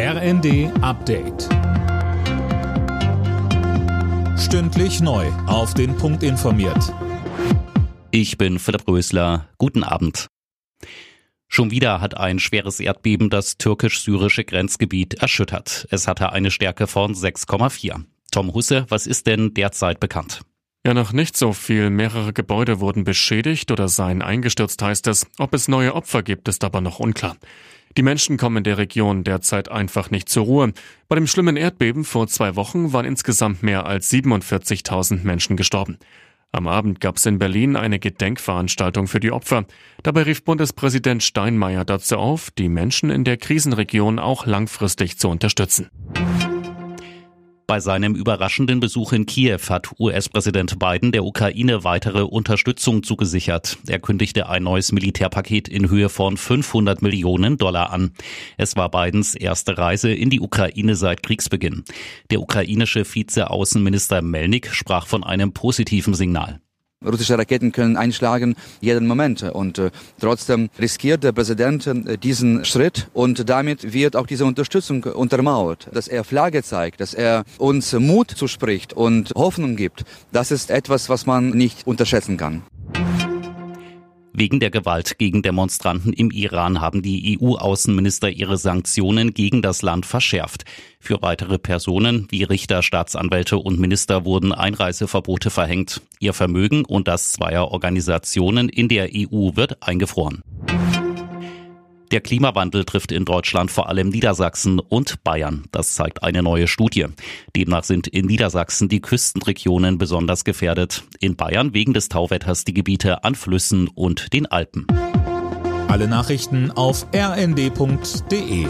RND Update. Stündlich neu. Auf den Punkt informiert. Ich bin Philipp Rösler. Guten Abend. Schon wieder hat ein schweres Erdbeben das türkisch-syrische Grenzgebiet erschüttert. Es hatte eine Stärke von 6,4. Tom Husse, was ist denn derzeit bekannt? Ja, noch nicht so viel. Mehrere Gebäude wurden beschädigt oder seien eingestürzt, heißt es. Ob es neue Opfer gibt, ist aber noch unklar. Die Menschen kommen in der Region derzeit einfach nicht zur Ruhe. Bei dem schlimmen Erdbeben vor zwei Wochen waren insgesamt mehr als 47.000 Menschen gestorben. Am Abend gab es in Berlin eine Gedenkveranstaltung für die Opfer. Dabei rief Bundespräsident Steinmeier dazu auf, die Menschen in der Krisenregion auch langfristig zu unterstützen. Bei seinem überraschenden Besuch in Kiew hat US-Präsident Biden der Ukraine weitere Unterstützung zugesichert. Er kündigte ein neues Militärpaket in Höhe von 500 Millionen Dollar an. Es war Bidens erste Reise in die Ukraine seit Kriegsbeginn. Der ukrainische Vize-Außenminister Melnik sprach von einem positiven Signal. Russische Raketen können einschlagen jeden Moment und äh, trotzdem riskiert der Präsident äh, diesen Schritt und damit wird auch diese Unterstützung untermauert, dass er Flagge zeigt, dass er uns Mut zuspricht und Hoffnung gibt. Das ist etwas, was man nicht unterschätzen kann. Wegen der Gewalt gegen Demonstranten im Iran haben die EU-Außenminister ihre Sanktionen gegen das Land verschärft. Für weitere Personen wie Richter, Staatsanwälte und Minister wurden Einreiseverbote verhängt. Ihr Vermögen und das zweier Organisationen in der EU wird eingefroren. Der Klimawandel trifft in Deutschland vor allem Niedersachsen und Bayern. Das zeigt eine neue Studie. Demnach sind in Niedersachsen die Küstenregionen besonders gefährdet. In Bayern wegen des Tauwetters die Gebiete an Flüssen und den Alpen. Alle Nachrichten auf rnd.de